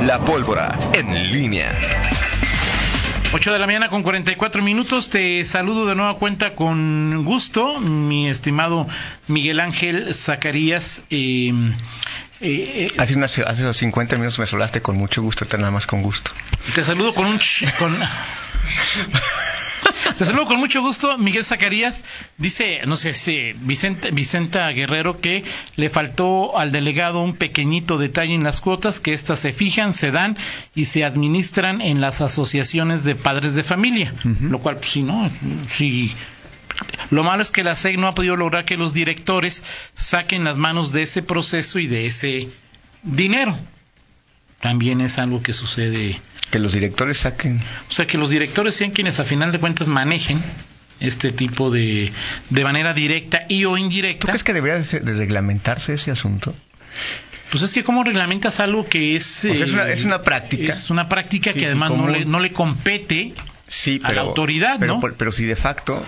La pólvora en línea. 8 de la mañana con 44 minutos. Te saludo de nueva cuenta con gusto, mi estimado Miguel Ángel Zacarías. Eh, eh, eh hace, unas, hace 50 minutos me saludaste con mucho gusto, nada más con gusto. Te saludo con un... con, Te saludo con mucho gusto, Miguel Zacarías. Dice, no sé si Vicente, Vicenta Guerrero que le faltó al delegado un pequeñito detalle en las cuotas, que éstas se fijan, se dan y se administran en las asociaciones de padres de familia. Lo cual, pues sí, ¿no? Sí. Lo malo es que la SEG no ha podido lograr que los directores saquen las manos de ese proceso y de ese dinero. También es algo que sucede que los directores saquen. O sea, que los directores sean quienes a final de cuentas manejen este tipo de, de manera directa y o indirecta. ¿Tú crees que debería de, reglamentarse ese asunto? Pues es que cómo reglamentas algo que es... es, una, es, una, práctica. Es una práctica que además no, le, no le compete sí, a la autoridad, pero, ¿no? Pero, si de facto,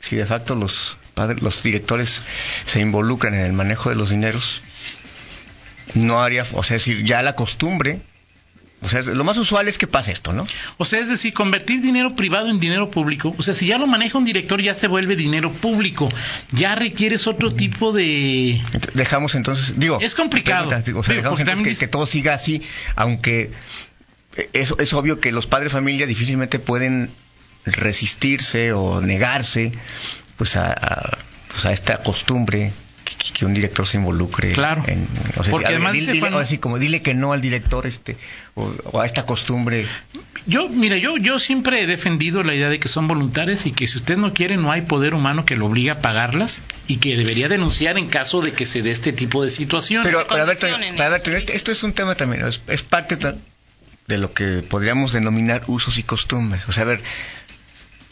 si de facto los padres, los directores se involucran en el manejo de los dineros, no haría, o sea, es decir, ya la costumbre o sea, lo más usual es que pase esto, ¿no? O sea, es decir, convertir dinero privado en dinero público. O sea, si ya lo maneja un director, ya se vuelve dinero público. Ya requieres otro tipo de. Dejamos entonces. Digo. Es complicado. O sea, dejamos entonces que, todo siga así, aunque es, es obvio que los padres de familia difícilmente pueden resistirse o negarse pues a, pues a esta costumbre que, un director se involucre claro. en, porque además dile, así como dile que no al director este o, a esta costumbre. Yo mira yo yo siempre he defendido la idea de que son voluntarias y que si usted no quiere no hay poder humano que lo obligue a pagarlas y que debería denunciar en caso de que se dé este tipo de situaciones. Pero, a ver, este, esto es un tema también es, es parte de lo que podríamos denominar usos y costumbres. O sea a ver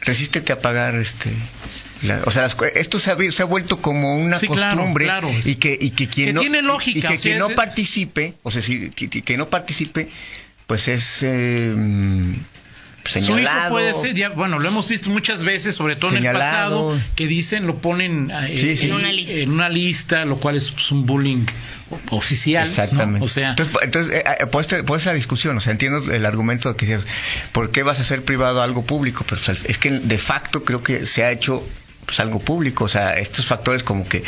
resístete a pagar este o sea esto se ha, se ha, vuelto como una costumbre y que y que quien no tiene lógica, y que quien no participe o sea si, que, no participe pues es eh, señalado. puede ser, ya, bueno, lo hemos visto muchas veces, sobre todo en el pasado, que dicen, lo ponen eh, En, una lista. en, una lista. lo cual es pues, un bullying oficial. Exactamente. O sea, entonces, entonces eh, eh, puede, ser la discusión, o sea, entiendo el argumento de que dices, ¿por qué vas a hacer privado algo público? Pero pues, es que de facto creo que se ha hecho pues, algo público, o sea, estos factores como que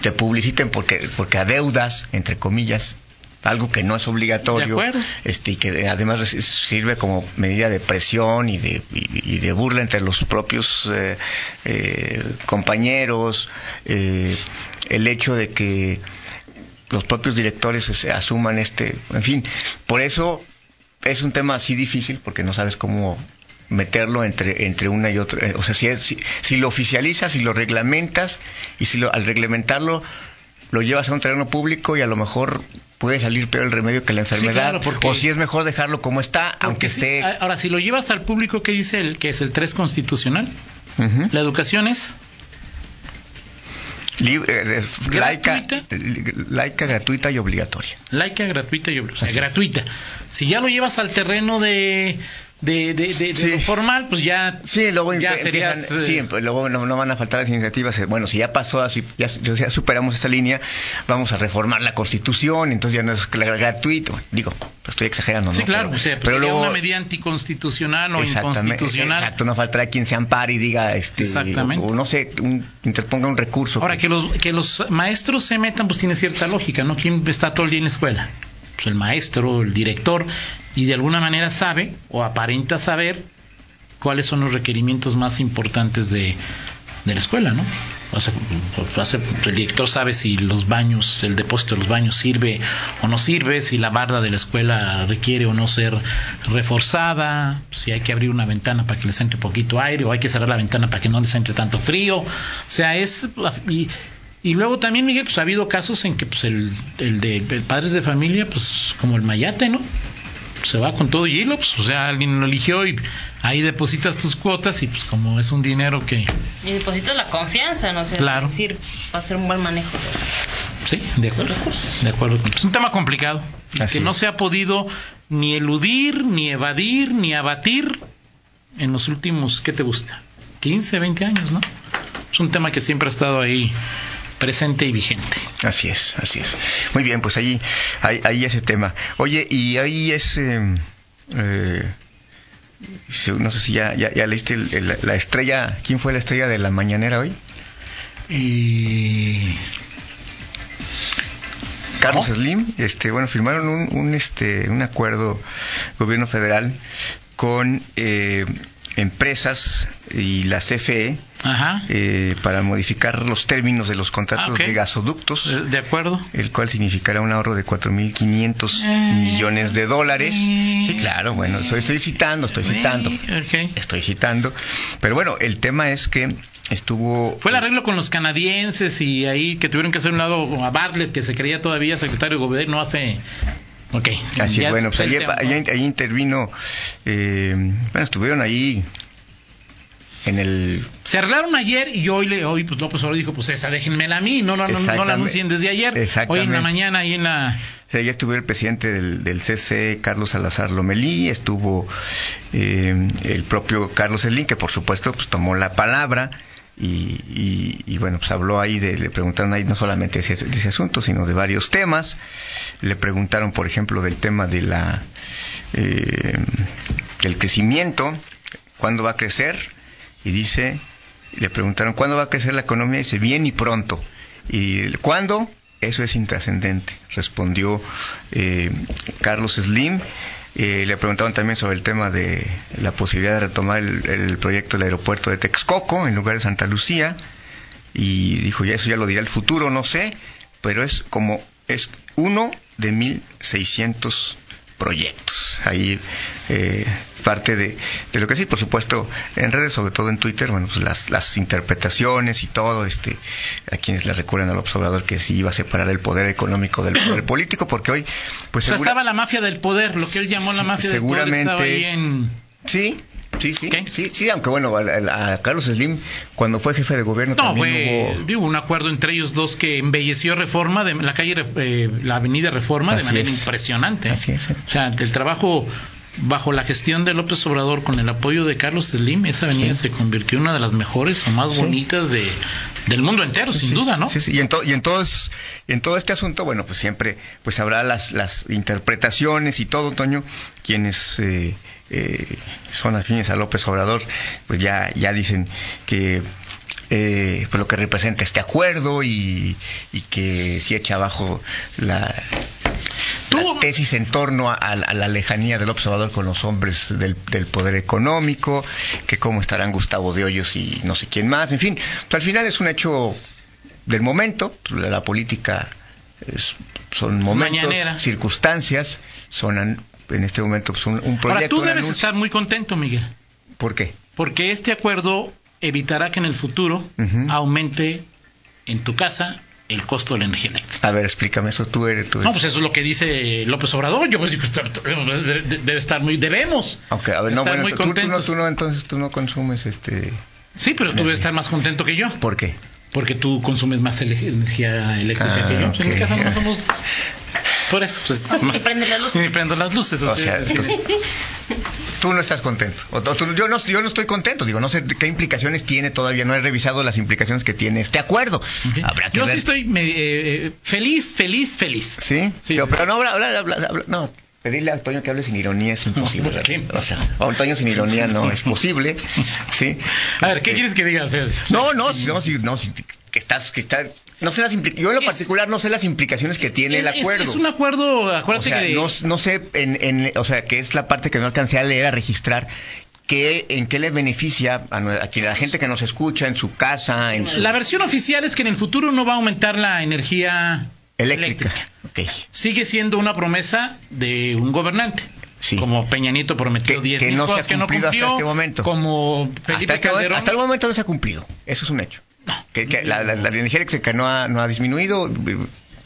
te publiciten porque, porque adeudas, entre comillas, algo que no es obligatorio este y que además sirve como medida de presión y de, y, de burla entre los propios eh, eh, compañeros eh, el hecho de que los propios directores se asuman este en fin por eso es un tema así difícil porque no sabes cómo meterlo entre, entre una y otra. O sea, si, si, si, lo oficializas, si lo reglamentas, y si lo, al reglamentarlo lo llevas a un terreno público y a lo mejor puede salir peor el remedio que la enfermedad. o si es mejor dejarlo como está, aunque esté. Ahora, si lo llevas al público, ¿qué dice el que es el 3 constitucional? La educación es. Eh, laica, laica, gratuita y obligatoria. Laica, gratuita y obligatoria. gratuita. Si ya lo llevas al terreno de de, de, de, lo formal, pues ya, sí, luego ya serías... sí, eh, pues luego no, van a faltar las iniciativas. Eh, bueno, si ya pasó así, ya, ya, superamos esa línea, vamos a reformar la Constitución, entonces ya no es gratuito. Digo, pues estoy exagerando, ¿no? Sí, claro, pero, pero luego, una medida anticonstitucional o inconstitucional. Exacto, no faltará quien se ampare y diga, este, Exactamente. O, no sé, interponga un recurso. Ahora, que... que los, que los maestros se metan, pues tiene cierta lógica, ¿no? ¿Quién está todo el día en la escuela? Pues el maestro, el director, y de alguna manera sabe o aparenta saber cuáles son los requerimientos más importantes de, de la escuela, ¿no? el director sabe si los baños, el depósito de los baños sirve o no sirve, si la barda de la escuela requiere o no ser reforzada, si hay que abrir una ventana para que les entre poquito aire o hay que cerrar la ventana para que no les entre tanto frío. O sea, es... y luego también, Miguel, pues ha habido casos en que pues el, el de padres de familia, pues como el mayate, ¿no? se va con todo y hilo, pues, o sea, alguien lo eligió y ahí depositas tus cuotas y pues como es un dinero que... Y depositas la confianza, ¿no? sé claro. decir, va a ser un buen manejo. Sí, de acuerdo. De acuerdo. Es un tema complicado, que no se ha podido ni eludir, ni evadir, ni abatir en los últimos, ¿qué te gusta? 15, 20 años, ¿no? Es un tema que siempre ha estado ahí presente y vigente. Así es, así es. Muy bien, pues ahí, ahí, ahí ese tema. Oye, y ahí es... eh, eh, no sé si ya, ya, ya leíste el- el- la estrella, ¿quién fue la estrella de la mañanera hoy? Y Carlos No. Slim, este, bueno, firmaron un, un, este, un acuerdo gobierno federal con eh, empresas y la CFE Ajá. eh, para modificar los términos de los contratos Ah, de gasoductos, Eh, De acuerdo. el cual significará un ahorro de 4.500 Eh. millones de dólares. Eh. Sí, claro, bueno, estoy, estoy citando, estoy citando, estoy citando. Pero bueno, el tema es que estuvo... Fue el arreglo con los canadienses y ahí que tuvieron que hacer un lado a Bartlett, que se creía todavía secretario de gobierno hace... Ok. Así Ya bueno, pues tema. ahí- ahí intervino, eh, bueno, estuvieron ahí en el... Se arreglaron ayer y hoy, le, hoy pues López Obrador dijo, pues esa déjenmela a mí, no, no, no, no la anuncien desde ayer. Hoy en la mañana, ahí en la... O sea, ya estuvo el presidente del, del CC, Carlos Salazar Lomelí, estuvo eh, el propio Carlos Slim, que por supuesto pues tomó la palabra y, y- y, bueno, pues habló ahí, de, le preguntaron ahí no solamente de ese, de ese asunto, sino de varios temas. Le preguntaron, por ejemplo, del tema de la eh, del crecimiento, cuándo va a crecer, y dice, le preguntaron, ¿cuándo va a crecer la economía? Dice, bien y pronto. ¿Y cuándo? Eso es intrascendente, respondió eh, Carlos Slim. Eh, le preguntaron también sobre el tema de la posibilidad de retomar el, el proyecto del aeropuerto de Texcoco en lugar de Santa Lucía. Y dijo, ya eso ya lo dirá el futuro, no sé, pero es como, es uno de 1.600 proyectos. Ahí eh, parte de, de lo que sí, por supuesto, en redes, sobre todo en Twitter, bueno, pues las, las interpretaciones y todo, este, a quienes le recuerdan al observador que sí iba a separar el poder económico del poder político, porque hoy, pues O sea, segura- estaba la mafia del poder, lo que él llamó la mafia del poder. Seguramente- sí, sí, sí, ¿Qué? sí, sí, aunque bueno, a, a Carlos Slim, cuando fue jefe de gobierno No, también fue hubo... un acuerdo entre ellos dos que embelleció Reforma, de, la calle, eh, la avenida Reforma, de manera es. impresionante. Así es. O sea, el trabajo bajo la gestión de López Obrador con el apoyo de Carlos Slim, esa avenida se convirtió en una de las mejores o más Sí. bonitas de, del mundo entero, sin duda, ¿no? Sí, sí. Y, en to- y en, todo es- en todo este asunto, bueno, pues siempre pues habrá las, las interpretaciones y todo, Toño, quienes eh, eh, son afines a López Obrador, pues ya, ya dicen que eh, pues lo que representa este acuerdo y, y que si echa abajo la, la tesis en torno a, a la lejanía del observador con los hombres del, del poder económico, que cómo estarán Gustavo de Hoyos y no sé quién más, en fin, pues, al final es un hecho del momento, la, la política es- son momentos, mañanera. circunstancias, son an- en este momento pues, un, un proyecto. Ahora, tú debes anuncio. estar muy contento, Miguel, ¿Por qué? porque este acuerdo evitará que en el futuro aumente en tu casa el costo de la energía eléctrica. A ver, explícame eso, tú eres... Tú No, pues eso es lo que dice López Obrador. Yo pues, debe debe estar muy, debemos Aunque, a ver, no, estar bueno, muy tú, tú no, contentos. tú no, entonces tú no consumes este... Sí, pero tú debes estar más contento que yo, ¿Por qué? porque tú consumes más energía eléctrica Ah, que yo. Pues En mi casa no somos... Por eso, pues... Ni prende las luces. Ni prendo las luces. O o sea, sea, es que- tú, no estás contento. O tú- yo, no, yo no estoy contento. Digo, no sé qué implicaciones tiene todavía. No he revisado las implicaciones que tiene este acuerdo. Ok. Habrá que Yo ver. sí estoy me- eh, feliz, feliz, feliz. ¿Sí? Sí, Yo- sí. pero no, habla, habla, habla- habla- no. Pedirle a Antonio que hable sin ironía es imposible. ¿por qué? O sea, a Antonio sin ironía no es posible. ¿Sí? A ver, ¿qué Este, quieres que diga? O No, no, no, no, sí, que estás, que está, no sé las yo en lo Es- particular no sé las implicaciones que tiene el acuerdo. Es, un acuerdo, O acuérdate sea, que... no, no sé, en, en- o sea, que es la parte que no alcancé a leer, a registrar, que, en qué le beneficia a la gente que nos escucha en su casa, en su La versión oficial es que en el futuro no va a aumentar la energía eléctrica. Sigue siendo una promesa de un gobernante. Sí. Como Peña Nieto prometió Que- 10 que mil no se ha que no cumplido hasta cumplió. este momento. Como Felipe Hasta, este momento, Calderón. hasta el momento no se ha cumplido. Eso es un hecho. Que, que la, la- la energía eléctrica no ha, no ha disminuido.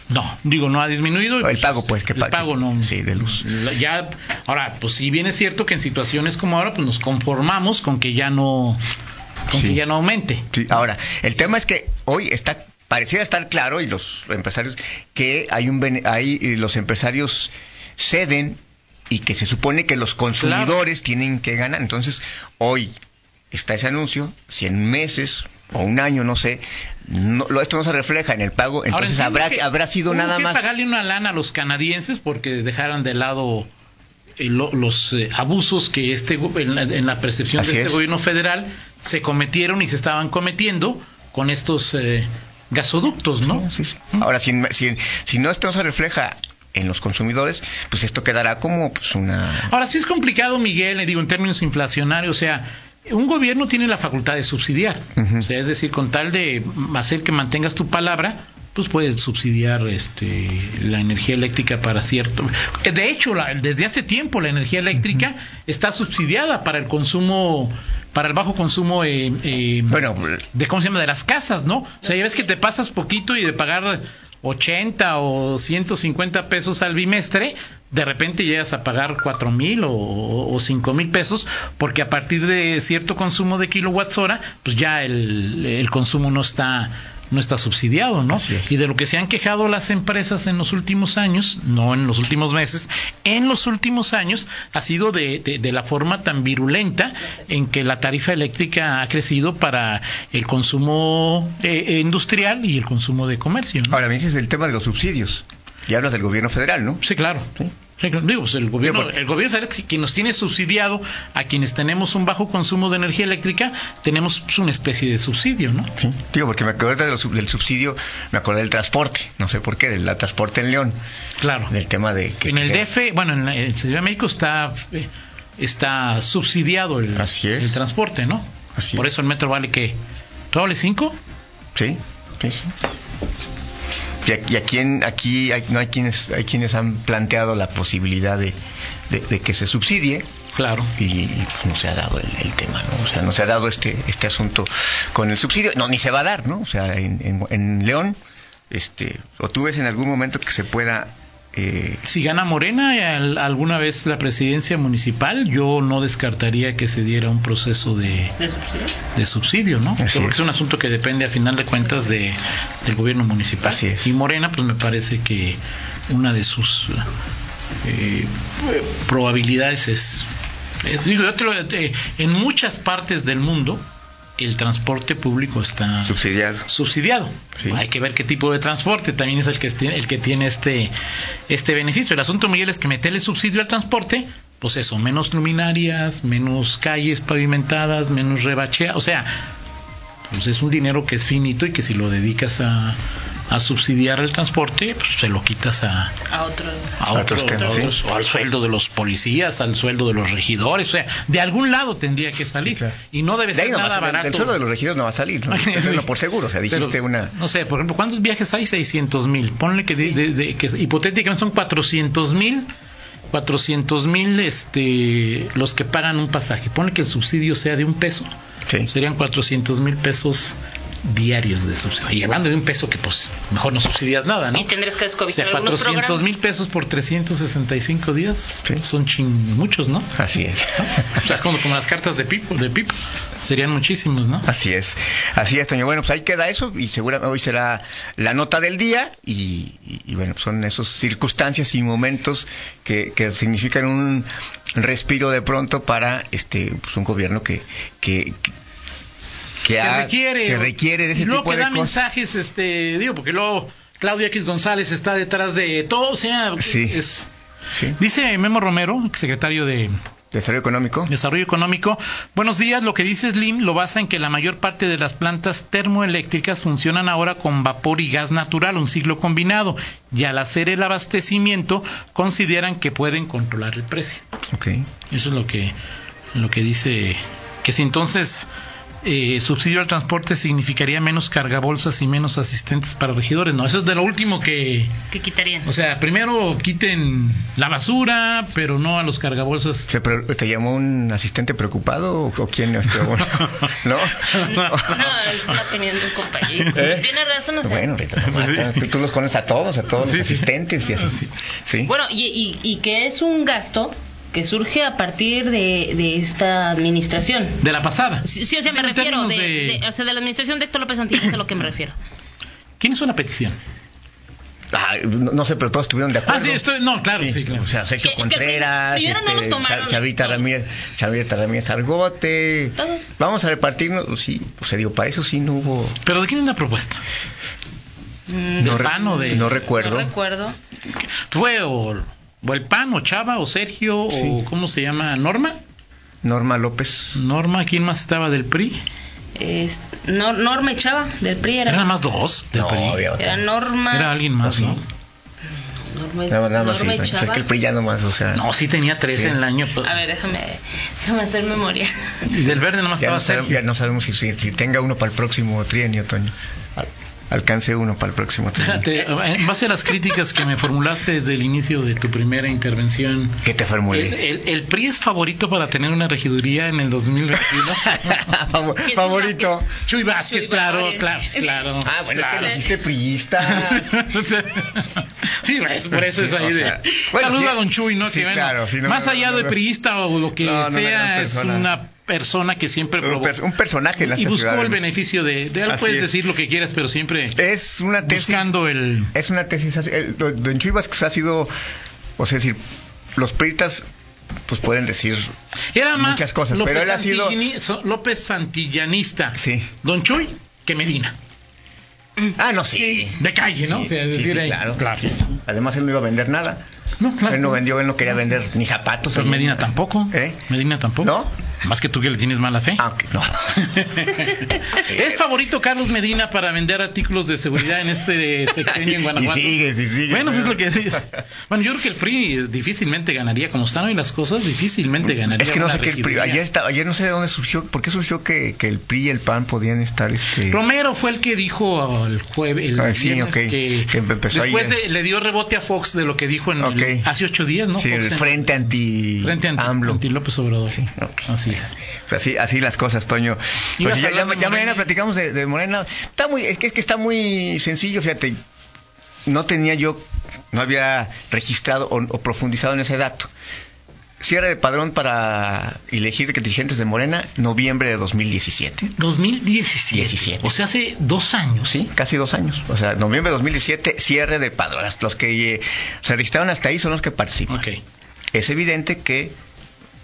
No, digo, no ha disminuido. El pago, pues, que El pago no. Sí, de luz. Ya, ahora, pues si bien es cierto que en situaciones como ahora, pues nos conformamos con que ya no, con Sí. que ya no aumente. Sí, Ahora, el tema es que hoy está pareciera estar claro y los empresarios que hay un hay eh, los empresarios ceden y que se supone que los consumidores tienen que ganar. Entonces, hoy está ese anuncio, si en meses o un año, no sé, no, lo- esto no se refleja en el pago, entonces habrá, que habrá sido nada que más. pagarle una lana a los canadienses porque dejaron de lado eh, lo- los eh, abusos que este en la, en la percepción Así de este es. gobierno federal se cometieron y se estaban cometiendo con estos eh, gasoductos, ¿no? Sí, sí. Ahora, si, si, si no esto no se refleja en los consumidores, pues esto quedará como pues, una... Ahora sí es complicado, Miguel, le digo en términos inflacionarios, o sea, un gobierno tiene la facultad de subsidiar, o sea, es decir, con tal de hacer que mantengas tu palabra, pues puedes subsidiar este, la energía eléctrica para cierto. De hecho, la- desde hace tiempo la energía eléctrica está subsidiada para el consumo, para el bajo consumo eh, eh, Bueno, de cómo se llama de las casas, ¿no? O sea, ya ves que te pasas poquito y de pagar 80 o 150 pesos al bimestre, de repente llegas a pagar 4 mil o, o 5 mil pesos, porque a partir de cierto consumo de kilowatts hora, pues ya el, el consumo no está no está subsidiado, ¿no? Y de lo que se han quejado las empresas en los últimos años, no en los últimos meses, en los últimos años ha sido de, de- de la forma tan virulenta en que la tarifa eléctrica ha crecido para el consumo eh, industrial y el consumo de comercio. ¿no? ahora me dices el tema de los subsidios. Y hablas del gobierno federal, ¿no? Sí, claro. Sí. Digo, pues el gobierno, Digo, el gobierno federal que nos tiene subsidiado a quienes tenemos un bajo consumo de energía eléctrica, tenemos pues, una especie de subsidio, ¿no? Sí. Digo, porque me acordé de los sub- del subsidio, me acordé del transporte, no sé por qué, del transporte en León, Claro. del tema de... Que, en el que- DF, bueno, en la- en Ciudad de México está eh, está subsidiado el, Así es. el transporte, ¿no? Así Por es. eso el metro vale que ¿todo vale 5? Sí, sí, sí. Y aquí, aquí, hay, no hay quienes hay quienes han planteado la posibilidad de, de- de que se subsidie Claro. y, y, pues, no se ha dado el, el tema, ¿no? O sea, no se ha dado este este asunto con el subsidio, no ni se va a dar, ¿no? O sea, en, en, en León, este, o tú ves en algún momento que se pueda eh, Si gana Morena al- alguna vez la presidencia municipal, yo no descartaría que se diera un proceso de, ¿De subsidio? de subsidio, ¿no? Así Porque es. es un asunto que depende a final de cuentas de, del gobierno municipal. Así es. Y Morena, pues me parece que una de sus eh, eh, probabilidades es, eh, digo, yo te lo- te- en muchas partes del mundo el transporte público está subsidiado. subsidiado. Sí. Hay que ver qué tipo de transporte también es el que tiene, el que tiene este este beneficio. El asunto, Miguel, es que meterle subsidio al transporte, pues eso, menos luminarias, menos calles pavimentadas, menos rebachea, o sea, pues es un dinero que es finito y que si lo dedicas a, a subsidiar el transporte, pues se lo quitas a, A otro. a A otros otros temas, otros- sí. o al sueldo de los policías, al sueldo de los regidores, o sea, de algún lado tendría que salir Sí, claro. y no debe De ser no nada salir, barato. del sueldo de los regidores no va a salir, ¿no? Sí. Por seguro, o sea, dijiste Pero, una... No sé, por ejemplo, ¿cuántos viajes hay? 600 mil. Ponle que, de- de- de- que hipotéticamente son 400 mil. 400 mil este, los que pagan un pasaje. Ponle que el subsidio sea de un peso. Sí. Serían 400 mil pesos diarios de subsidio. Y hablando de un peso que pues mejor no subsidias nada, ¿no? Y tendrías que O descobijar sea, algunos 400 mil pesos por 365 días Sí. son chin muchos, ¿no? Así es. O sea, como, como las cartas de Pipo, de Pipo. Serían muchísimos, ¿no? Así es, así es, Toño. Bueno, pues ahí queda eso y seguramente hoy será la nota del día y, y- y bueno, son esas circunstancias y momentos que, que significan un respiro de pronto para este pues un gobierno que que que, que ha- requiere que requiere de ese y luego tipo que de da cosas. mensajes este digo porque luego Claudia X González está detrás de todo o sea Sí. es Sí. dice Memo Romero secretario de Desarrollo económico. Desarrollo Económico. Buenos días. Lo que dice Slim lo basa en que la mayor parte de las plantas termoeléctricas funcionan ahora con vapor y gas natural, un ciclo combinado, y al hacer el abastecimiento consideran que pueden controlar el precio. Ok. Eso es lo que, lo que dice que si entonces eh, subsidio al transporte significaría menos cargabolsas y menos asistentes para regidores. No, eso es de lo último que, ¿Qué quitarían? o sea, primero quiten la basura, pero no a los cargabolsas. ¿Se pre- ¿Te llamó un asistente preocupado o, o quién? Este, bueno, ¿No? No, es la opinión de un compañero. ¿Eh? Tiene razón, o sea. Bueno, tú, tú los conoces a todos, a todos Sí, los sí. asistentes y así. Sí. Bueno, y, y, y que es un gasto que surge a partir de, de esta administración. De la pasada. Sí, sí, o sea, me En refiero términos de, de- o sea, de la administración de Héctor López Santillán, es a lo que me refiero. ¿Quién hizo la petición? Ah, no, no sé, pero todos estuvieron de acuerdo. Ah, sí, estoy, no, claro, sí, Sí, claro. O sea, Sergio Que- que Contreras, no este, Cha- Chavita todos. Ramírez, Chavita Ramírez Argote. Todos. Vamos a repartirnos, sí, o sea, digo, para eso sí no hubo. Pero ¿de quién es la propuesta? Mm, ¿Del no, re- PAN o de...? no recuerdo. No recuerdo. ¿Fue o, o el PAN, o Chava, o Sergio, Sí. o ¿cómo se llama? ¿Norma? Norma López. Norma, ¿quién más estaba del PRI? Es, no, Norma y Chava, del PRI era. Eran nada más dos del No, PRI. había otra. Era Norma. Era alguien más, ¿Oh, sí? ¿no? Norma, y- Nada, más, sí. Norma y Pues Chava. es que el PRI ya nomás, o sea. No, sí tenía tres Sí. en el año. pero- A ver, déjame, déjame hacer memoria. Y del verde nomás ya, estaba no sabemos, Sergio. ya no sabemos si, si, si tenga uno para el próximo trienio, Toño. Al- alcance uno para el próximo. Fíjate, en base a las críticas que me formulaste desde el inicio de tu primera intervención, ¿Qué te el, formulé? el- el PRI es favorito para tener una regiduría en el 2021. Favor- Jesús Favorito. Vázquez. Chuy Vázquez, Chuy claro, Vázquez. claro, claro. Ah, bueno, claro. es que dijiste priista. sí, pues, por eso es ahí o de. sea, bueno, Saluda sí, a Don Chuy, ¿no? sí, que bueno, claro, sí, no, más allá no, de priista o lo que No, no, no, sea, es una persona que siempre un, provocó. un personaje en y esta buscó el beneficio de, Así puedes es. decir lo que quieras, pero siempre Es una tesis. buscando el Es una tesis. el- don Chuy Vázquez ha sido. O sea, decir, los priistas pues pueden decir era más muchas cosas, López, pero él ha sido- López Santillanista. Sí. Don Chuy que Medina. Ah, no, sí. De calle, ¿no? Sí, O sea, es sí, decir, sí, ahí- claro. claro. Además, él no iba a vender nada. No, claro. Él no vendió, él no quería vender ni zapatos. Pero Medina tampoco. ¿Eh? Medina tampoco. ¿No? Más que tú que le tienes mala fe. Ah, no. ¿Es favorito Carlos Medina para vender artículos de seguridad en este sexenio en Guanajuato? Y sigue, y sigue. Bueno, es lo que dice. Bueno, yo creo que el PRI difícilmente ganaría, como están hoy las cosas, difícilmente ganaría. Es que no sé qué el PRI. Ayer, estaba, ayer no sé de dónde surgió. ¿Por qué surgió que, que el PRI y el PAN podían estar este. Romero fue el que dijo el jueves, el Ah, sí, viernes ok. que, Que empezó después de- le dio rebote a Fox de lo que dijo en el- Hace ocho días, ¿no? sí, Fox el en- frente anti. frente anti, AMLO. anti López Obrador. Sí. Así es. Pues así, así las cosas, Toño. Pues ya, mañana platicamos de, de Morena. Está muy, es que, es que está muy sencillo, fíjate. No tenía yo, no había registrado o, o profundizado en ese dato. Cierre de padrón para elegir dirigentes de Morena, noviembre de 2017. 2017. 17. O sea, hace dos años. Sí, casi dos años. O sea, noviembre de 2017, cierre de padrón. Los que eh, se registraron hasta ahí son los que participan. Es evidente que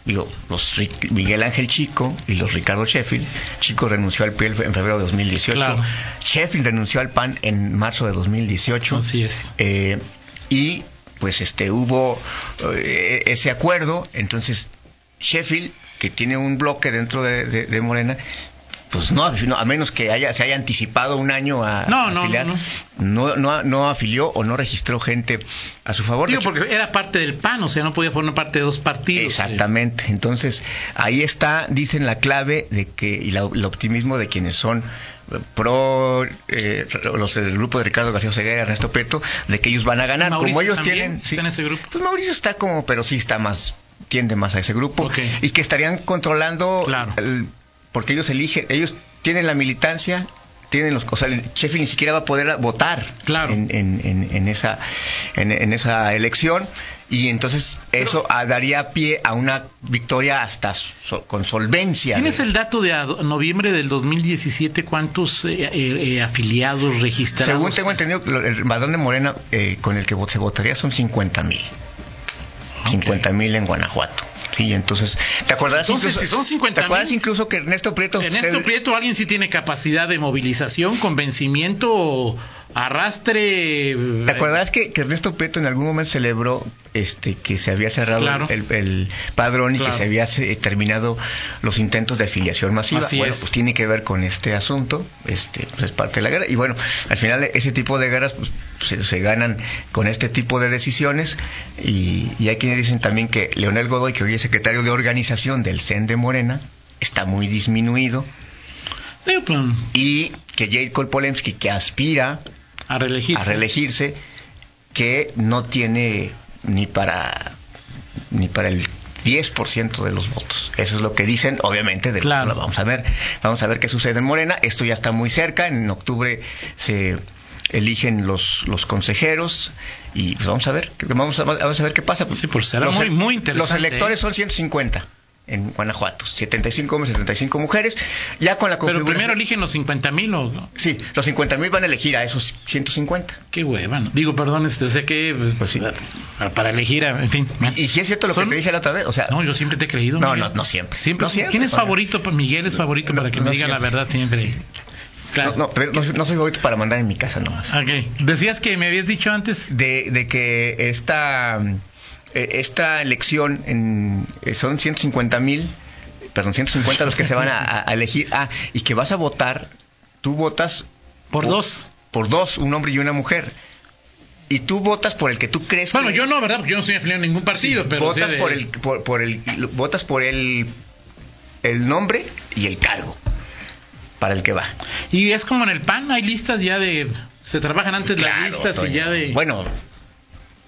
digo, los Miguel Ángel Chico y los Ricardo Sheffield. Chico renunció al PRI en febrero de 2018. Claro. Sheffield renunció al PAN en marzo de 2018. Así es. Eh, y pues este hubo eh, ese acuerdo. Entonces Sheffield, que tiene un bloque dentro de, de- de Morena, pues no, a menos que haya, se haya anticipado un año a, No, a no, afiliar, no, no, no, no afilió o no registró gente a su favor. Digo, hecho, porque era parte del PAN, o sea, no podía formar parte de dos partidos. Exactamente. Entonces, ahí está, dicen la clave de que, y la- el optimismo de quienes son eh, pro eh, los del grupo de Ricardo García Ceguera, Ernesto Peto, de que ellos van a ganar. Mauricio como ellos tienen. está en ese grupo. Pues Mauricio está como, pero sí está más, tiende más a ese grupo. Y que estarían controlando Claro. el- porque ellos eligen, ellos tienen la militancia. Tienen los, o sea, el Sheffield ni siquiera va a poder votar Claro. en, en- en- en esa, en esa elección y entonces eso daría pie a una victoria hasta so- con solvencia. ¿Tienes de- el dato de a noviembre del 2017 cuántos eh, eh, eh, afiliados registrados? Según tengo entendido, el Madón de Morena eh, con el que se votaría son 50 mil. 50 mil en Guanajuato. Sí, entonces, ¿te acordarás Entonces, incluso, si son 50,000, ¿Te acuerdas incluso que Ernesto Prieto... Ernesto el- Prieto, alguien sí tiene capacidad de movilización, convencimiento, arrastre. ¿Te acordarás que, que Ernesto Prieto en algún momento celebró este que se había cerrado Claro. el, el padrón y Claro. que se había eh, terminado los intentos de afiliación masiva? Así bueno, es. pues tiene que ver con este asunto, este pues es parte de la guerra y bueno, al final ese tipo de guerras pues, se, se ganan con este tipo de decisiones y, y hay quienes dicen también que Leonel Godoy, que hoy es secretario de organización del CEN de Morena, está muy disminuido Digo, pues, y que Jade Kolpolemsky, que aspira a reelegirse. a reelegirse que no tiene ni para ni para el 10% de los votos. Eso es lo que dicen, obviamente, de Claro. vamos a ver, vamos a ver qué sucede en Morena. Esto ya está muy cerca, en octubre se eligen los los consejeros y pues vamos a ver, vamos a, vamos a ver qué pasa. Sí, pues será Los muy- el- muy interesante, Los electores ¿eh? son 150. en Guanajuato. 75 hombres, 75 mujeres. Ya con la Pero configuración... primero eligen los 50 mil o no? Sí, los 50 mil van a elegir a esos 150. Qué hueva, ¿no? Digo, perdón, este, o sea que Pues sí. para, para elegir, a- en fin. Y si es cierto lo Son- que te dije la otra vez, o sea, No, yo siempre te he creído. No, Miguel. no, no siempre. Siempre. No siempre, ¿Quién es favorito? Pues Miguel es favorito para que No, me no diga la siempre. verdad siempre. Claro. no, no, pero no, no soy favorito para mandar en mi casa nomás. Ok. Decías que me habías dicho antes. De, de que esta, eh, esta elección en, eh, son 150 mil, perdón, 150 los que se van a, elegir. Ah, y que vas a votar, tú votas Por dos. por dos, un hombre y una mujer. Y tú votas por el que tú crees Bueno, que... yo no, ¿verdad? Porque yo no soy afiliado a ningún partido, pero. votas de- por el por, por el votas por el el nombre y el cargo para el que va. Y es como en el PAN, hay listas ya de. Se trabajan antes las listas Toño. y ya de. Bueno,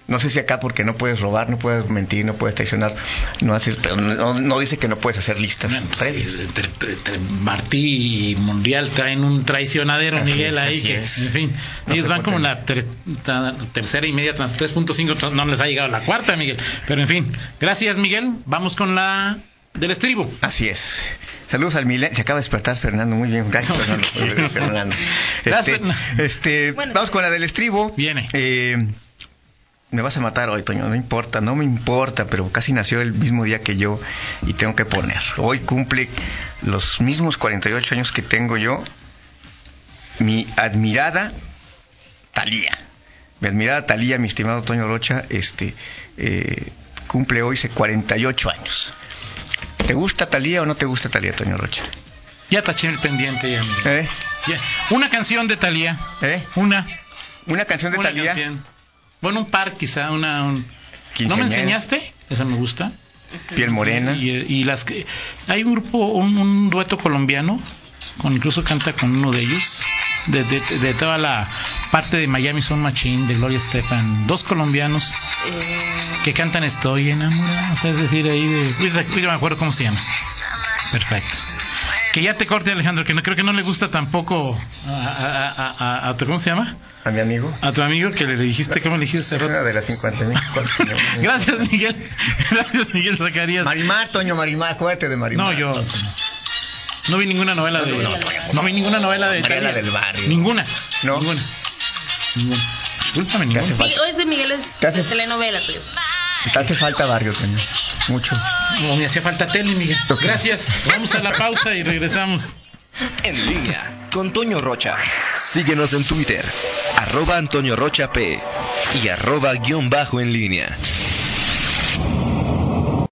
no sé si acá porque no puedes robar, no puedes mentir, no puedes traicionar, no haces, pero no, no dice que no puedes hacer listas Bueno, pues, previas. sí, entre, entre Martí y Mundial traen un traicionadero, Así Miguel, es, ahí que, es. en fin, No ellos van como en la ter- ta- tercera y media, tra- 3.5, no les ha llegado la cuarta, Miguel. Pero en fin, gracias, Miguel. Vamos con la del estribo. Así es. Saludos al Milen. Se acaba de despertar Fernando. Muy bien. Gracias, Fernando. Este, Fernando. este, Bueno, vamos con la del estribo. Viene. Eh, me vas a matar hoy, Toño. No importa, no me importa, pero casi nació el mismo día que yo y tengo que poner. Hoy cumple los mismos 48 años que tengo yo. Mi admirada Talía. Mi admirada Talía, mi estimado Toño Rocha, este, eh, cumple hoy hace 48 años. ¿Te gusta Talía o no te gusta Talía, Toño Rocha? Ya taché el pendiente, ya, Miguel. ¿Eh? Ya. Una canción de Talía. ¿Eh? Una. Una canción de una Talía. canción. Bueno, un par quizá, una. un- ¿No me enseñaste? Esa me gusta. Piel morena. Y, y las que hay un grupo, un, un dueto colombiano, con incluso canta con uno de ellos, de, de- de toda la parte de Miami Son Machine, de Gloria Estefan, dos colombianos Eh, que cantan Estoy enamorado, o sea, es decir, ahí de, ahorita me acuerdo cómo se llama. Perfecto. Que ya te corte Alejandro, que no creo que no le gusta tampoco a, a- a- a- a tu- ¿cómo se llama? A mi amigo. A tu amigo que le dijiste, ¿cómo le dijiste hace Una rato? de las 50 mil. Gracias Miguel, gracias Miguel Zacarías. Marimar, Toño Marimar, acuérdate de Marimar. No, yo no vi ninguna novela de. No, No, vi ninguna novela de. Talía. del Barrio. Ninguna. No. Ninguna. Discúlpame, hace ninguna. sí, hoy es de Miguel es ¿Te hace- de telenovela, tuyo. Te hace falta barrio, Toño. Mucho. No, me hacía falta tele, Miguel. Gracias. Vamos a la pausa y regresamos. En línea con Toño Rocha. Síguenos en Twitter, arroba Antonio Rocha P y arroba guion bajo en línea.